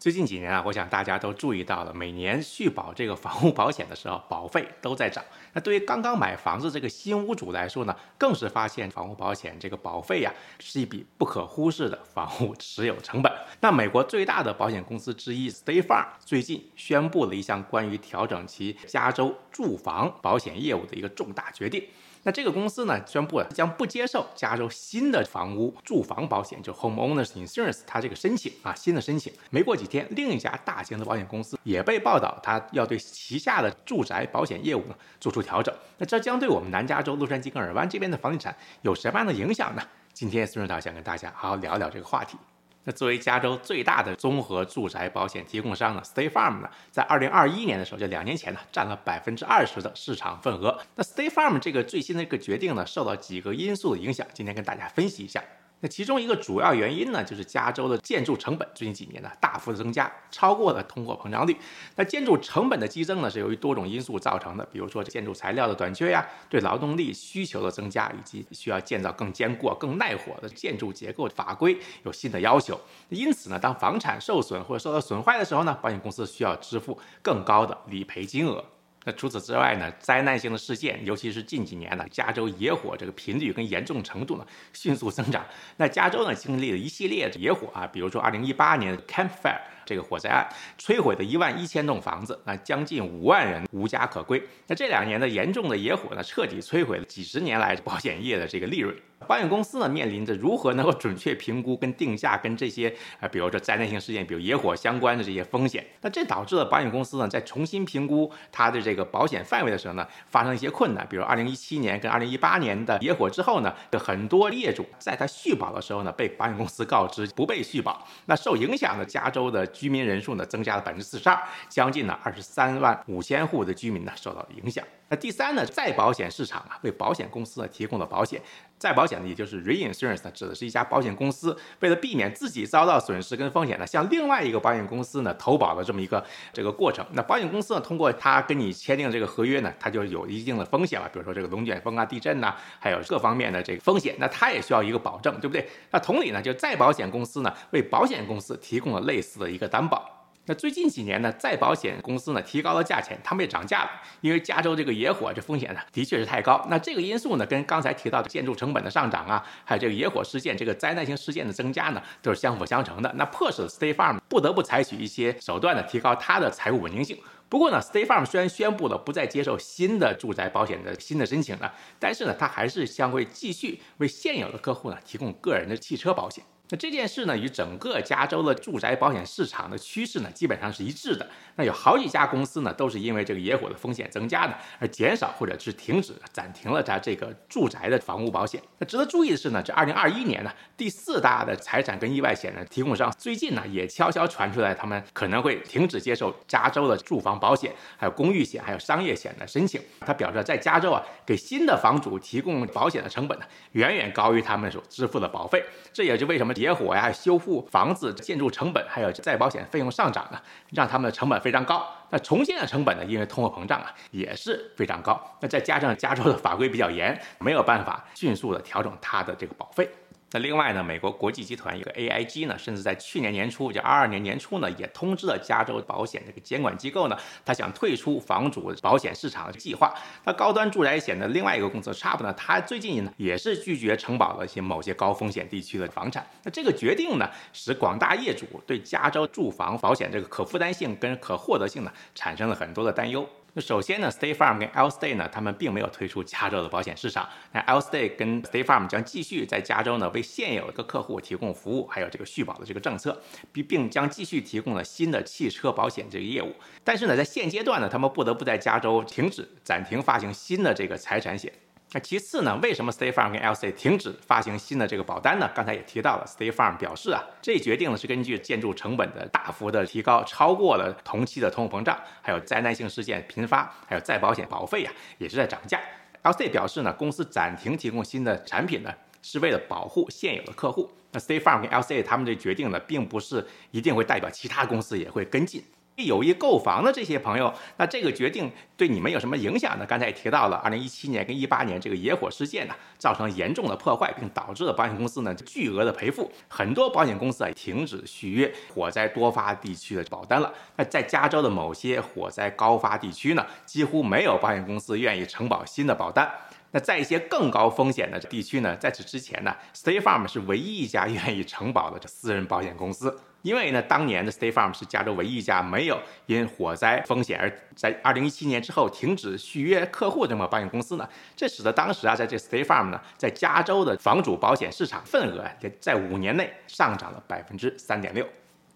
最近几年啊，我想大家都注意到了，每年续保这个房屋保险的时候，保费都在涨。那对于刚刚买房子这个新屋主来说呢，更是发现房屋保险这个保费呀，是一笔不可忽视的房屋持有成本。那美国最大的保险公司之一 State Farm 最近宣布了一项关于调整其加州住房保险业务的一个重大决定。那这个公司呢，宣布了将不接受加州新的房屋住房保险，就 Homeowners Insurance，它这个申请啊，新的申请。没过几天，另一家大型的保险公司也被报道，它要对旗下的住宅保险业务呢做出调整。那这将对我们南加州洛杉矶跟尔湾这边的房地产有什么样的影响呢？今天孙指导想跟大家好好聊聊这个话题。那作为加州最大的综合住宅保险提供商呢，State Farm 呢，在二零二一年的时候，就两年前呢，占了百分之二十的市场份额。那 State Farm 这个最新的一个决定呢，受到几个因素的影响，今天跟大家分析一下。那其中一个主要原因呢，就是加州的建筑成本最近几年呢大幅的增加，超过了通货膨胀率。那建筑成本的激增呢，是由于多种因素造成的，比如说建筑材料的短缺呀，对劳动力需求的增加，以及需要建造更坚固、更耐火的建筑结构法规有新的要求。因此呢，当房产受损或者受到损坏的时候呢，保险公司需要支付更高的理赔金额。那除此之外呢？灾难性的事件，尤其是近几年呢，加州野火这个频率跟严重程度呢迅速增长。那加州呢经历了一系列野火啊，比如说2018年的 Camp Fire。这个火灾案摧毁的一万一千栋房子，那将近五万人无家可归。那这两年的严重的野火呢，彻底摧毁了几十年来保险业的这个利润。保险公司呢，面临着如何能够准确评估跟定价跟这些啊，比如说灾难性事件，比如野火相关的这些风险。那这导致了保险公司呢，在重新评估它的这这个保险范围的时候呢，发生一些困难。比如二零一七年跟二零一八年的野火之后呢，很多业主在他续保的时候呢，被保险公司告知不被续保。那受影响的加州的。居民人数呢增加了百分之四十二，将近呢二十三万五千户的居民呢受到了影响。那第三呢，再保险市场啊，为保险公司呢提供了保险。再保险呢，也就是 reinsurance 呢，指的是一家保险公司为了避免自己遭到损失跟风险呢，向另外一个保险公司呢投保的这么一个这个过程。那保险公司呢，通过他跟你签订这个合约呢，它就有一定的风险了，比如说这个龙卷风啊、地震呐，还有各方面的这个风险，那它也需要一个保证，对不对？那同理呢，就再保险公司呢，为保险公司提供了类似的一个担保。那最近几年呢，再保险公司呢提高了价钱，他们也涨价了，因为加州这个野火这风险呢的确是太高。那这个因素呢，跟刚才提到的建筑成本的上涨啊，还有这个野火事件这个灾难性事件的增加呢，都是相辅相成的。那迫使 State Farm 不得不采取一些手段呢，提高它的财务稳定性。不过呢，State Farm 虽然宣布了不再接受新的住宅保险的新的申请了，但是呢，它还是将会继续为现有的客户呢提供个人的汽车保险。那这件事呢，与整个加州的住宅保险市场的趋势呢，基本上是一致的。那有好几家公司呢，都是因为这个野火的风险增加的，而减少或者是停止、暂停了它这个住宅的房屋保险。那值得注意的是呢，这二零二一年呢，第四大的财产跟意外险的提供商最近呢，也悄悄传出来，他们可能会停止接受加州的住房保险、还有公寓险、还有商业险的申请。他表示，在加州啊，给新的房主提供保险的成本呢，远远高于他们所支付的保费。这也就为什么。野火呀，修复房子建筑成本，还有再保险费用上涨啊，让他们的成本非常高。那重建的成本呢，因为通货膨胀啊，也是非常高。那再加上加州的法规比较严，没有办法迅速的调整它的这个保费。那另外呢，美国国际集团一个 AIG 呢，甚至在去年年初，就二二年年初呢，也通知了加州保险这个监管机构呢，他想退出房主保险市场的计划。那高端住宅险的另外一个公司 Chubb 呢，它最近呢也是拒绝承保了一些某些高风险地区的房产。那这个决定呢，使广大业主对加州住房保险这个可负担性跟可获得性呢，产生了很多的担忧。那首先呢，State Farm 跟 Allstate 呢，他们并没有推出加州的保险市场。那 Allstate 跟 State Farm 将继续在加州呢为现有的客户提供服务，还有这个续保的这个政策，并并将继续提供了新的汽车保险这个业务。但是呢，在现阶段呢，他们不得不在加州停止、暂停发行新的这个财产险。那其次呢？为什么 State Farm 跟 LC 停止发行新的这个保单呢？刚才也提到了，State Farm 表示啊，这决定呢是根据建筑成本的大幅的提高，超过了同期的通货膨胀，还有灾难性事件频发，还有再保险保费啊也是在涨价。LC 表示呢，公司暂停提供新的产品呢，是为了保护现有的客户。那 State Farm 跟 LC 他们这决定呢，并不是一定会代表其他公司也会跟进。有意购房的这些朋友，那这个决定对你们有什么影响呢？刚才也提到了，二零一七年跟一八年这个野火事件呢，造成严重的破坏，并导致了保险公司呢巨额的赔付，很多保险公司啊停止续约火灾多发地区的保单了。那在加州的某些火灾高发地区呢，几乎没有保险公司愿意承保新的保单。那在一些更高风险的地区呢，在此之前呢，State Farm 是唯一一家愿意承保的这私人保险公司。因为呢，当年的 State Farm 是加州唯一一家没有因火灾风险而在2017年之后停止续约客户这么保险公司呢，这使得当时啊，在这 State Farm 呢，在加州的房主保险市场份额也在五年内上涨了百分之三点六。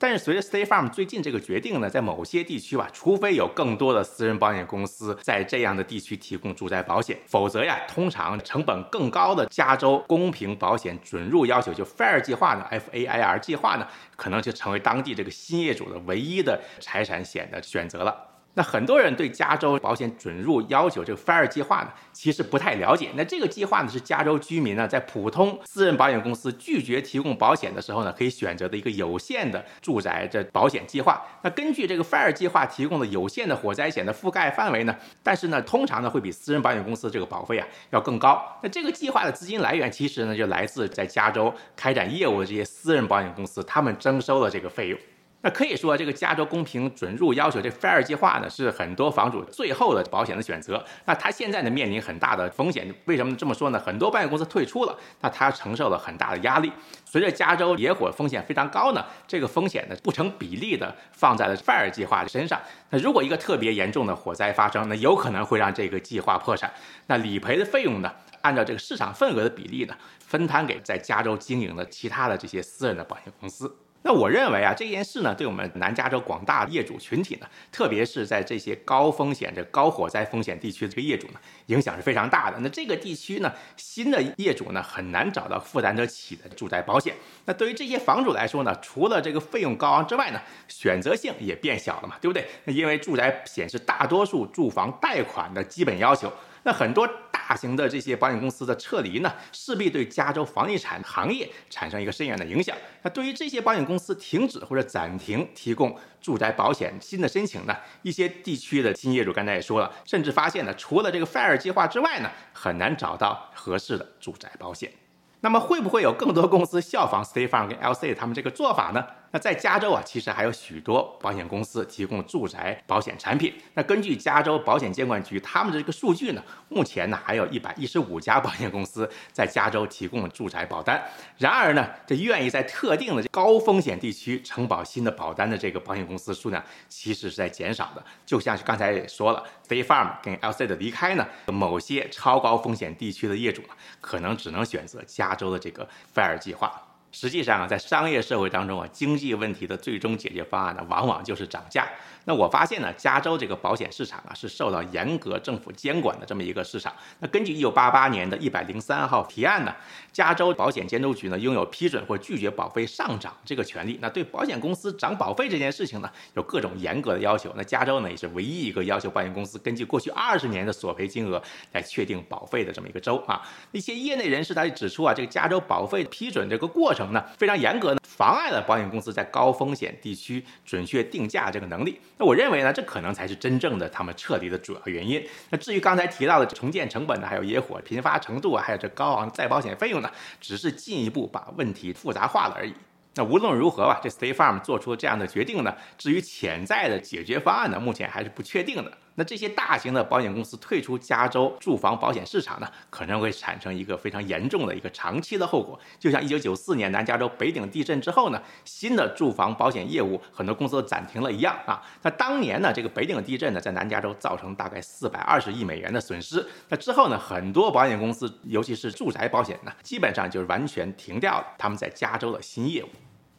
但是随着 State Farm 最近这个决定呢，在某些地区吧，除非有更多的私人保险公司在这样的地区提供住宅保险，否则呀，通常成本更高的加州公平保险准入要求就 FAIR 计划呢，FAIR 计划呢，可能就成为当地这个新业主的唯一的财产险的选择了。那很多人对加州保险准入要求这个 Fire 计划呢，其实不太了解。那这个计划呢，是加州居民呢在普通私人保险公司拒绝提供保险的时候呢，可以选择的一个有限的住宅的保险计划。那根据这个 Fire 计划提供的有限的火灾险的覆盖范围呢，但是呢，通常呢会比私人保险公司这个保费啊要更高。那这个计划的资金来源其实呢就来自在加州开展业务的这些私人保险公司，他们征收的这个费用。那可以说，这个加州公平准入要求这 FAIR 计划呢，是很多房主最后的保险的选择。那他现在呢，面临很大的风险。为什么这么说呢？很多保险公司退出了，那他承受了很大的压力。随着加州野火风险非常高呢，这个风险呢不成比例的放在了 FAIR 计划的身上。那如果一个特别严重的火灾发生，那有可能会让这个计划破产。那理赔的费用呢，按照这个市场份额的比例呢，分摊给在加州经营的其他的这些私人的保险公司。那我认为啊，这件事呢，对我们南加州广大业主群体呢，特别是在这些高风险、这高火灾风险地区的这个业主呢，影响是非常大的。那这个地区呢，新的业主呢，很难找到负担得起的住宅保险。那对于这些房主来说呢，除了这个费用高昂之外呢，选择性也变小了嘛，对不对？因为住宅险是大多数住房贷款的基本要求。那很多大型的这些保险公司的撤离呢，势必对加州房地产行业产生一个深远的影响。那对于这些保险公司停止或者暂停提供住宅保险新的申请呢，一些地区的新业主刚才也说了，甚至发现呢，除了这个 Fire 计划之外呢，很难找到合适的住宅保险。那么会不会有更多公司效仿 State Farm 跟 LC 他们这个做法呢？那在加州啊，其实还有许多保险公司提供住宅保险产品。那根据加州保险监管局他们的这个数据呢，目前呢还有一百一十五家保险公司在加州提供住宅保单。然而呢，这愿意在特定的高风险地区承保新的保单的这个保险公司数量其实是在减少的。就像是刚才也说了，State Farm 跟 LC 的离开呢，某些超高风险地区的业主呢，可能只能选择加州的这个 FAIR 计划。实际上啊，在商业社会当中啊，经济问题的最终解决方案呢，往往就是涨价。那我发现呢，加州这个保险市场啊，是受到严格政府监管的这么一个市场。那根据一九八八年的一百零三号提案呢，加州保险监督局呢，拥有批准或拒绝保费上涨这个权利。那对保险公司涨保费这件事情呢，有各种严格的要求。那加州呢，也是唯一一个要求保险公司根据过去二十年的索赔金额来确定保费的这么一个州啊。一些业内人士他就指出啊，这个加州保费批准这个过程呢，非常严格呢，妨碍了保险公司在高风险地区准确定价这个能力。那我认为呢，这可能才是真正的他们撤离的主要原因。那至于刚才提到的重建成本呢，还有野火频发程度啊，还有这高昂再保险费用呢，只是进一步把问题复杂化了而已。那无论如何吧，这 State Farm 做出这样的决定呢，至于潜在的解决方案呢，目前还是不确定的。那这些大型的保险公司退出加州住房保险市场呢，可能会产生一个非常严重的一个长期的后果。就像1994年南加州北顶地震之后呢，新的住房保险业务很多公司都暂停了一样啊。那当年呢，这个北顶地震呢，在南加州造成大概420亿美元的损失。那之后呢，很多保险公司，尤其是住宅保险呢，基本上就是完全停掉了他们在加州的新业务。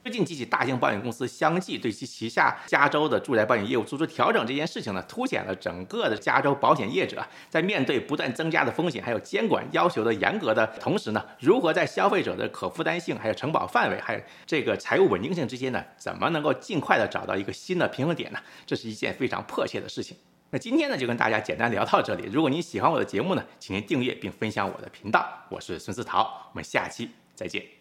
最近几起大型保险公司相继对其旗下加州的住宅保险业务做出调整，这件事情呢，凸显了整个的加州保险业者在面对不断增加的风险，还有监管要求的严格的同时呢，如何在消费者的可负担性、还有承保范围、还有这个财务稳定性之间呢，怎么能够尽快的找到一个新的平衡点呢？这是一件非常迫切的事情。那今天呢，就跟大家简单聊到这里。如果您喜欢我的节目呢，请您订阅并分享我的频道。我是孙思桃，我们下期再见。